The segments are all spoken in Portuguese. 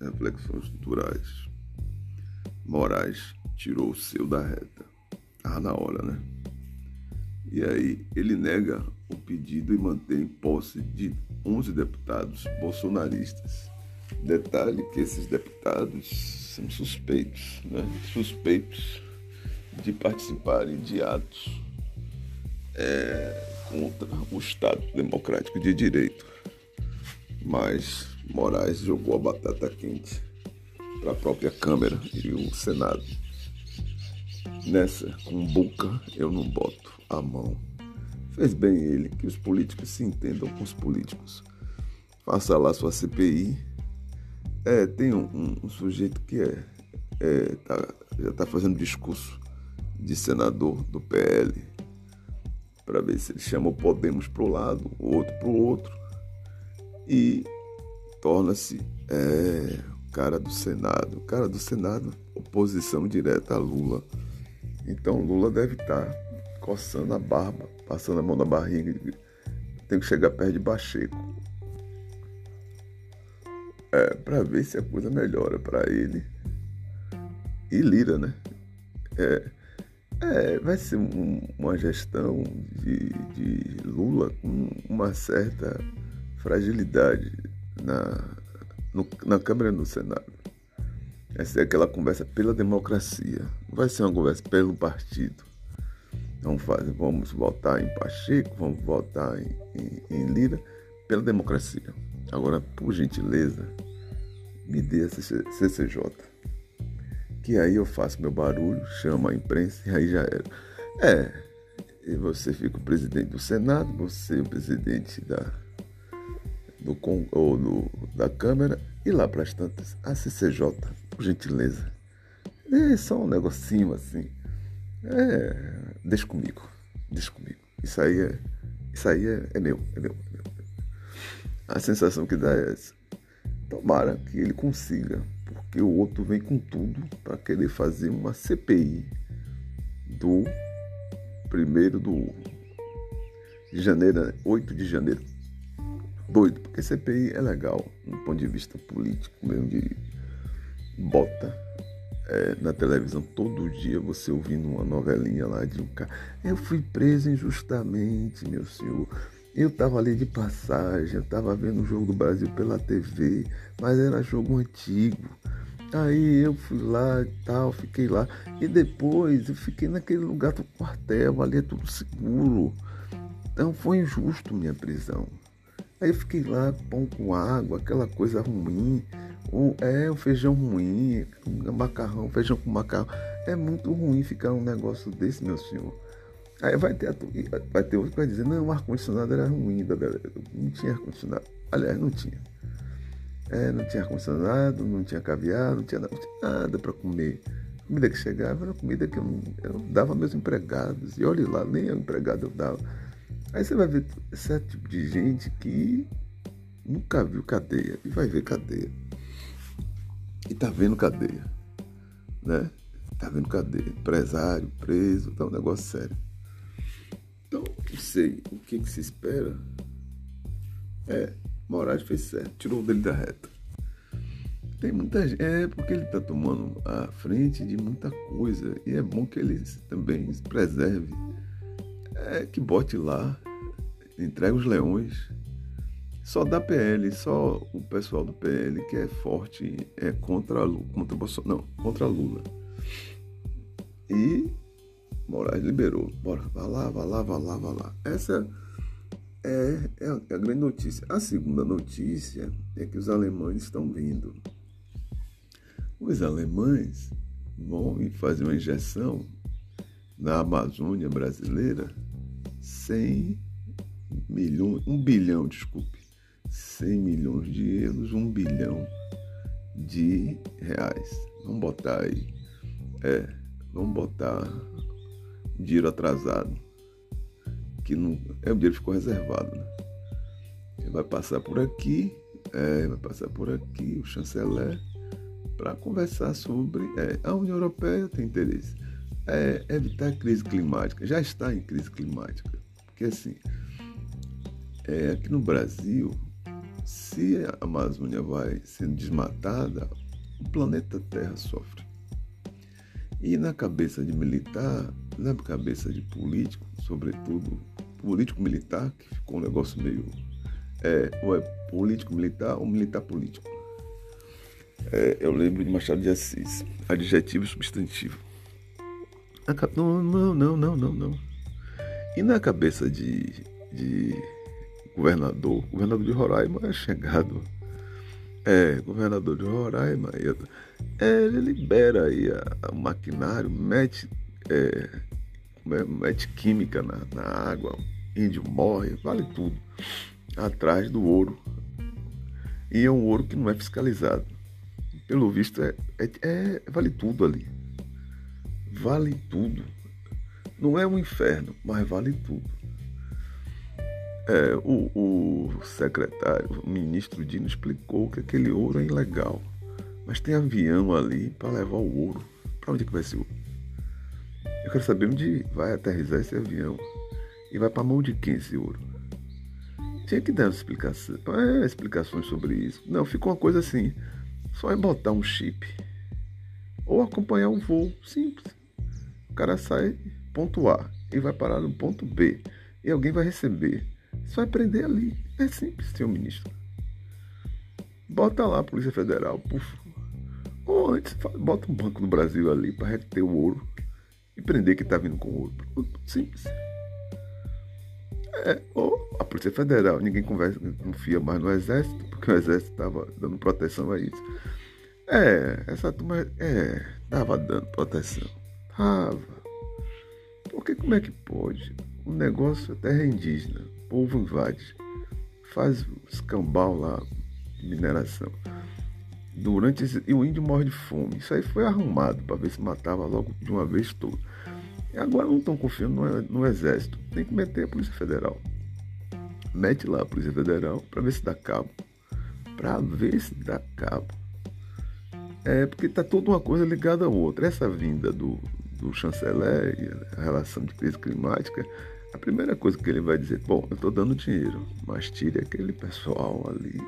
Reflexões culturais. Moraes tirou o seu da reta. Tava na hora, né? E aí ele nega o pedido e mantém posse de 11 deputados bolsonaristas. Detalhe que esses deputados são suspeitos, né? Suspeitos de participarem de atos é, contra o Estado Democrático de Direito. Mas Moraes jogou a batata quente para a própria Câmara e o Senado. Nessa, com boca, eu não boto a mão. Fez bem ele que os políticos se entendam com os políticos. Faça lá sua CPI. É, tem um, um, um sujeito que é, é tá, já está fazendo discurso de senador do PL para ver se ele chama o Podemos para o lado, o outro para o outro e torna-se é, cara do Senado. O cara do Senado, oposição direta a Lula. Então Lula deve estar tá coçando a barba, passando a mão na barriga. Tem que chegar perto de Bacheco. É, para ver se a coisa melhora para ele. E Lira, né? É, é, vai ser um, uma gestão de, de Lula com uma certa fragilidade na, no, na Câmara no Senado. Essa é aquela conversa pela democracia. Não vai ser uma conversa pelo partido. Vamos, fazer, vamos votar em Pacheco, vamos votar em, em, em Lira pela democracia. Agora, por gentileza, me dê a CCJ. Que aí eu faço meu barulho, chamo a imprensa e aí já era. É, você fica o presidente do Senado, você o presidente da, do, ou do, da Câmara e lá para as tantas, a CCJ, por gentileza. É só um negocinho assim. É, deixa comigo, deixa comigo. Isso aí é, isso aí é, é meu, é meu, é meu. A sensação que dá é essa. Tomara que ele consiga, porque o outro vem com tudo para querer fazer uma CPI do primeiro do de janeiro, 8 de janeiro doido, porque CPI é legal, do ponto de vista político, mesmo de bota é, na televisão todo dia você ouvindo uma novelinha lá de um cara. Eu fui preso injustamente, meu senhor. Eu estava ali de passagem, eu estava vendo o jogo do Brasil pela TV, mas era jogo antigo. Aí eu fui lá e tal, fiquei lá. E depois eu fiquei naquele lugar do quartel, ali é tudo seguro. Então foi injusto minha prisão. Aí eu fiquei lá, pão com água, aquela coisa ruim. O, é, o feijão ruim, o macarrão, feijão com macarrão. É muito ruim ficar um negócio desse, meu senhor. Aí vai ter, vai ter outro que vai dizer, não, o ar-condicionado era ruim da Não tinha ar-condicionado. Aliás, não tinha. É, não tinha ar-condicionado, não tinha caviar, não tinha nada, não para comer. A comida que chegava era comida que eu, eu dava meus empregados. E olhe lá, nem o empregado eu dava. Aí você vai ver esse tipo de gente que nunca viu cadeia e vai ver cadeia. E tá vendo cadeia, né? Tá vendo cadeia. Empresário, preso, tá um negócio sério. Então, não sei o que, que se espera. É, Moraes fez certo, tirou o dele da reta. Tem muita gente. É porque ele está tomando a frente de muita coisa. E é bom que ele também se preserve é que bote lá, entrega os leões. Só da PL, só o pessoal do PL que é forte é contra Lula, contra Bolsonaro, não, contra Lula. E Moraes liberou. Bora, vá lá, vá lá, vá lá, vá lá. Essa é, é, a, é a grande notícia. A segunda notícia é que os alemães estão vindo. Os alemães vão fazer uma injeção na Amazônia brasileira 100 milhões, 1 bilhão, desculpe, 100 milhões de euros, 1 bilhão de reais. Vamos botar aí, é, vamos botar dinheiro atrasado, que não, é o dinheiro ficou reservado, né? vai passar por aqui, é, vai passar por aqui o chanceler para conversar sobre é, a União Europeia tem interesse é evitar crise climática. Já está em crise climática. Porque assim, é, aqui no Brasil, se a Amazônia vai sendo desmatada, o planeta Terra sofre. E na cabeça de militar, na cabeça de político, sobretudo político-militar, que ficou um negócio meio. É, ou é político-militar ou militar-político. É, eu lembro de Machado de Assis, adjetivo e substantivo. Não, não, não, não, não, não. E na cabeça de, de governador, governador de Roraima é chegado. É, governador de Roraima, é, ele libera aí o maquinário, mete, é, mete química na, na água, índio morre, vale tudo. Atrás do ouro. E é um ouro que não é fiscalizado. Pelo visto, é, é, é vale tudo ali. Vale tudo. Não é um inferno, mas vale tudo. É, o, o, secretário, o ministro Dino explicou que aquele ouro é ilegal. Mas tem avião ali para levar o ouro. Para onde é que vai o ouro? Eu quero saber onde vai aterrizar esse avião. E vai para a mão de quem esse ouro? Tinha que dar uma explicação, é, explicações sobre isso. Não, ficou uma coisa assim. Só é botar um chip. Ou acompanhar um voo. Simples. O cara sai ponto A e vai parar no ponto B. E alguém vai receber. Só vai prender ali. É simples, senhor ministro. Bota lá a Polícia Federal, puf. Ou antes, bota um banco no Brasil ali para reter o ouro e prender quem está vindo com ouro. Simples. É, ou a Polícia Federal, ninguém conversa, confia mais no Exército, porque o Exército estava dando proteção a isso. É, essa turma é, tava dando proteção. Tava. Porque como é que pode? Um negócio, terra indígena, povo invade, faz escambau lá, mineração. Durante esse, e o índio morre de fome. Isso aí foi arrumado para ver se matava logo de uma vez toda. E agora não estão confiando no, no, exército. Tem que meter a Polícia Federal. Mete lá a Polícia Federal para ver se dá cabo. Para ver se dá cabo. É porque está toda uma coisa ligada à outra. Essa vinda do, do chanceler e a relação de crise climática, a primeira coisa que ele vai dizer, bom, eu estou dando dinheiro, mas tire aquele pessoal ali,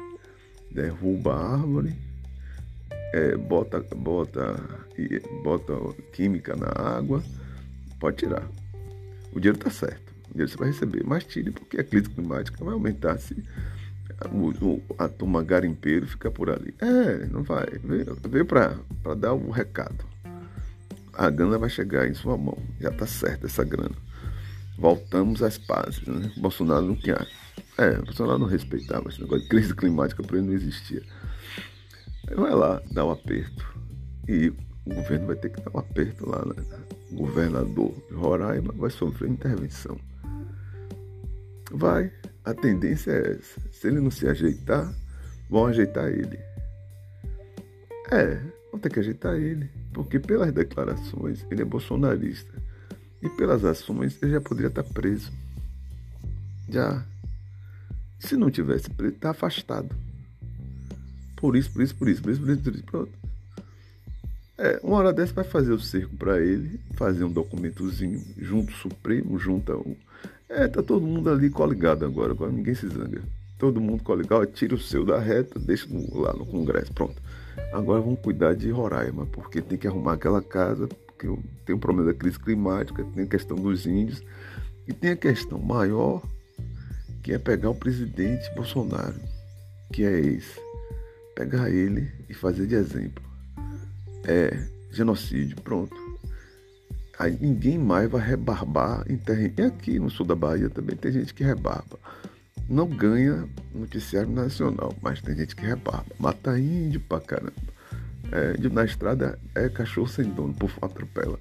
derruba a árvore, é, bota, bota, bota química na água, pode tirar. O dinheiro está certo, o dinheiro você vai receber, mas tire porque a crise climática vai aumentar se a, a turma garimpeiro fica por ali. É, não vai, veio, veio para dar o recado. A grana vai chegar em sua mão, já está certo essa grana. Voltamos às pazes, né? Bolsonaro não quer. É, Bolsonaro não respeitava esse negócio de crise climática, para ele não existia. Vai lá, dá um aperto. E o governo vai ter que dar um aperto lá, né? O governador de Roraima vai sofrer intervenção. Vai. A tendência é essa. Se ele não se ajeitar, vão ajeitar ele. É, vão ter que ajeitar ele. Porque pelas declarações, ele é bolsonarista. E pelas ações, ele já poderia estar preso. Já. Se não tivesse preso, está afastado. Por isso, por isso, por isso, por isso, por isso, por isso. Pronto. É, uma hora dessa vai fazer o cerco para ele, fazer um documentozinho junto Supremo, junta o. É, tá todo mundo ali coligado agora, agora ninguém se zanga. Todo mundo coligado, tira o seu da reta, deixa lá no Congresso, pronto. Agora vamos cuidar de Roraima, porque tem que arrumar aquela casa, porque tem um problema da crise climática, tem a questão dos índios, e tem a questão maior, que é pegar o presidente Bolsonaro, que é esse pegar ele e fazer de exemplo. É genocídio, pronto. Aí ninguém mais vai rebarbar em terreno. E aqui no sul da Bahia também tem gente que rebarba. Não ganha noticiário nacional, mas tem gente que rebarba. Mata índio pra caramba. É, na estrada é cachorro sem dono, por atropela.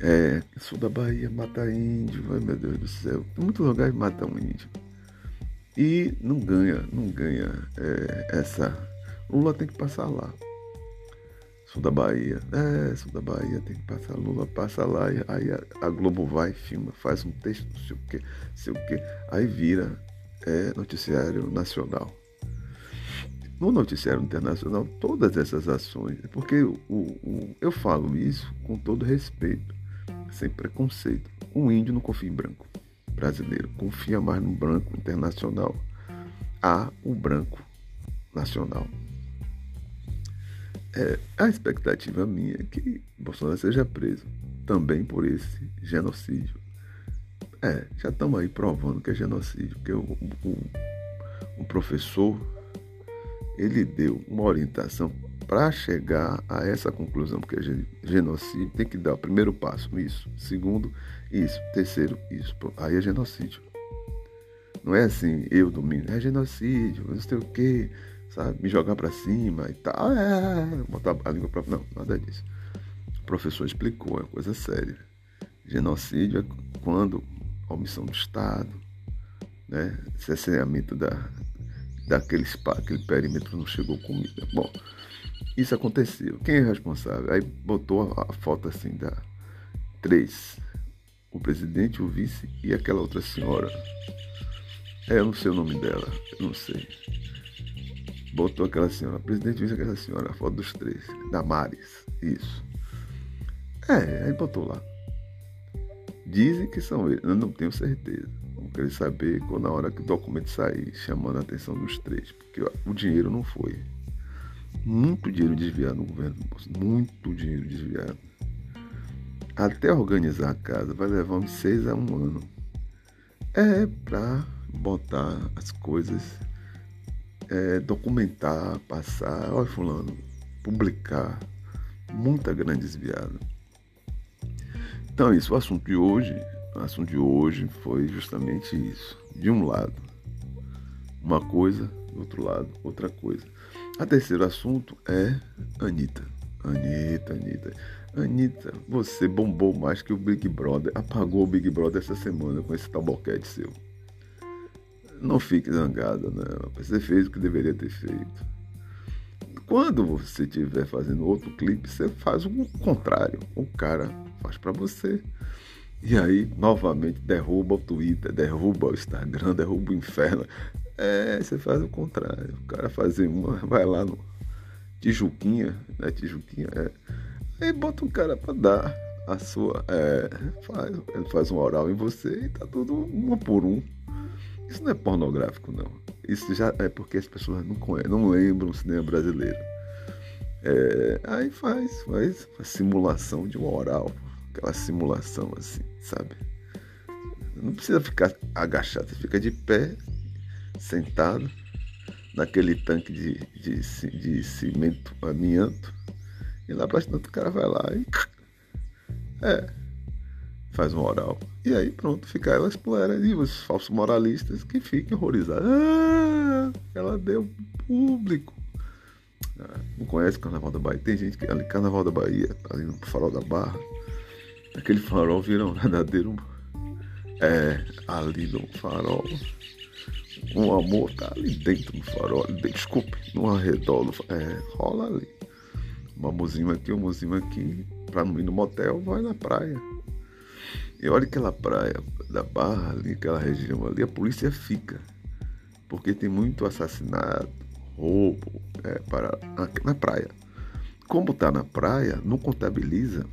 É, sul da Bahia mata índio, ai meu Deus do céu. Tem muitos lugares que matam índio. E não ganha, não ganha é, essa Lula tem que passar lá. Sul da Bahia. É, sul da Bahia tem que passar. Lula passa lá e aí a, a Globo vai, filma, faz um texto, não sei o que, sei o que. Aí vira é, noticiário nacional. No noticiário internacional, todas essas ações, porque o, o, eu falo isso com todo respeito, sem preconceito. O índio não confia em branco brasileiro, confia mais no branco internacional. Há o branco nacional. É, a expectativa minha é que Bolsonaro seja preso também por esse genocídio. É, já estamos aí provando que é genocídio, porque o, o, o professor ele deu uma orientação para chegar a essa conclusão, porque é genocídio tem que dar o primeiro passo, isso. Segundo, isso. Terceiro, isso. Aí é genocídio. Não é assim, eu domino, é genocídio, não sei o quê, sabe? Me jogar para cima e tal. É, botar a língua para. Não, nada disso. O professor explicou, é coisa séria. Genocídio é quando omissão do Estado, né? Cerceamento da, daquele espaço, aquele perímetro não chegou comida. Bom, isso aconteceu. Quem é responsável? Aí botou a, a foto assim da três. O presidente, o vice e aquela outra senhora. É, eu não sei o nome dela, eu não sei. Botou aquela senhora, presidente, vice aquela senhora, a foto dos três. Damares, isso. É, aí botou lá. Dizem que são eles, eu não tenho certeza. Vou querer saber quando na hora que o documento sair, chamando a atenção dos três, porque o dinheiro não foi. Muito dinheiro desviado no governo muito dinheiro desviado. Até organizar a casa vai levar uns seis a um ano. É para botar as coisas, é, documentar, passar, olha fulano, publicar. Muita grande desviada. Então isso, o assunto de hoje, o assunto de hoje foi justamente isso. De um lado, uma coisa, do outro lado, outra coisa. A terceiro assunto é Anitta. Anitta, Anitta. Anitta, você bombou mais que o Big Brother. Apagou o Big Brother essa semana com esse tal boquete seu. Não fique zangada, não. Você fez o que deveria ter feito. Quando você estiver fazendo outro clipe, você faz o contrário. O cara faz para você. E aí, novamente, derruba o Twitter, derruba o Instagram, derruba o inferno. É, você faz o contrário. O cara faz uma, vai lá no Tijuquinha, né? Tijuquinha, é. Aí bota um cara pra dar a sua. É, faz, ele faz um oral em você e tá tudo um por um. Isso não é pornográfico, não. Isso já é porque as pessoas não conhecem, não lembram o cinema brasileiro. É, aí faz, faz a simulação de um oral. Aquela simulação assim, sabe? Não precisa ficar agachado, você fica de pé sentado naquele tanque de, de, de cimento amianto. E lá bastante o cara vai lá e. É. Faz um oral. E aí pronto, fica elas exploram e os falsos moralistas que ficam horrorizados. Ah, ela deu público. Ah, não conhece Carnaval da Bahia? Tem gente que ali, Carnaval da Bahia, ali no farol da Barra, aquele farol vira um verdadeiro. É, ali no farol um amor tá ali dentro do farol, desculpe, no arredor do é, rola ali. Um amorzinho aqui, um amorzinho aqui, pra não ir no motel, vai na praia. E olha aquela praia da Barra ali, aquela região ali, a polícia fica. Porque tem muito assassinato, roubo, é, para, na praia. Como tá na praia, não contabiliza.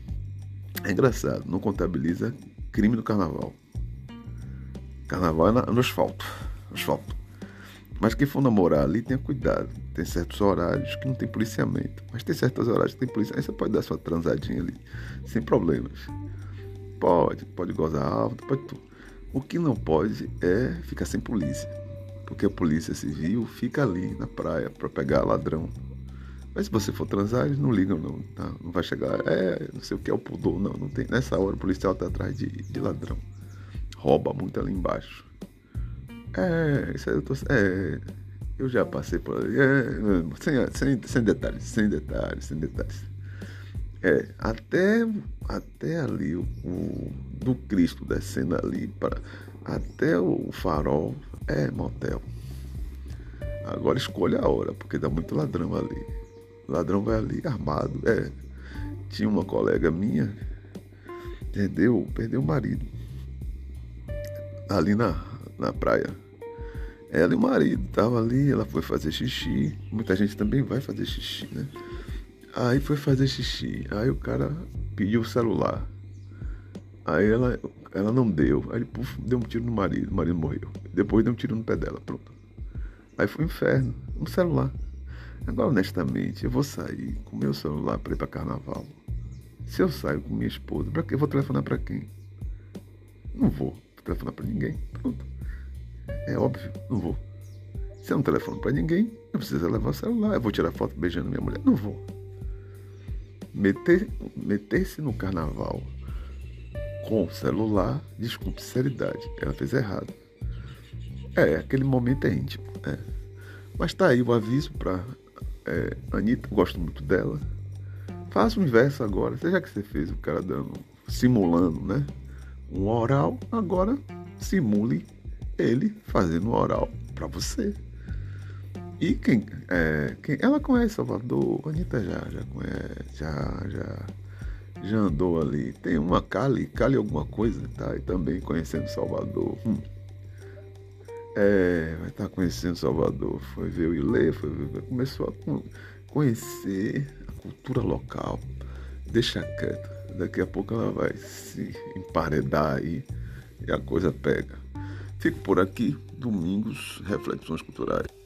É engraçado, não contabiliza crime do carnaval. Carnaval é no asfalto asfalto. Mas quem for namorar ali, tenha cuidado. Tem certos horários que não tem policiamento. Mas tem certos horários que tem policiamento. Aí você pode dar sua transadinha ali, sem problemas. Pode, pode gozar alto, pode tudo. O que não pode é ficar sem polícia. Porque a polícia civil fica ali na praia para pegar ladrão. Mas se você for transar, eles não ligam não, tá? Não vai chegar, é, não sei o que é o pudor, não, não tem. Nessa hora o policial tá atrás de, de ladrão. Rouba muito ali embaixo. É, isso aí eu tô. É, eu já passei por ali. É, sem, sem, sem detalhes, sem detalhes, sem detalhes. É, até, até ali, o, o do Cristo descendo ali, para, até o farol é motel. Agora escolha a hora, porque dá muito ladrão ali. O ladrão vai ali armado. É, tinha uma colega minha, perdeu, perdeu o marido. Ali na, na praia. Ela e o marido estavam ali, ela foi fazer xixi. Muita gente também vai fazer xixi, né? Aí foi fazer xixi. Aí o cara pediu o celular. Aí ela, ela não deu. Aí ele puf, deu um tiro no marido. O marido morreu. Depois deu um tiro no pé dela. Pronto. Aí foi um inferno. Um celular. Agora, honestamente, eu vou sair com meu celular para ir para carnaval. Se eu saio com minha esposa, para que eu vou telefonar para quem? Não vou telefonar para ninguém. Pronto. É óbvio, não vou. Se eu não telefono para ninguém, eu preciso levar o celular. Eu vou tirar foto beijando minha mulher. Não vou. Meter, meter-se no carnaval com o celular, desculpe, seriedade. Ela fez errado. É, aquele momento é íntimo. É. Mas tá aí o aviso para é, Anitta, gosto muito dela. Faça o inverso agora. Seja que você fez o cara dando, simulando, né? Um oral, agora simule ele fazendo um oral para você. E quem, é, quem. Ela conhece Salvador, Anitta já, já conhece, já, já, já andou ali. Tem uma Cali, Cali alguma coisa, tá? E também conhecendo Salvador. Hum. É, vai estar tá conhecendo Salvador. Foi ver o Ilê, foi ver, começou a conhecer a cultura local. Deixa quieto. Daqui a pouco ela vai se emparedar aí e a coisa pega. Fico por aqui, domingos, reflexões culturais.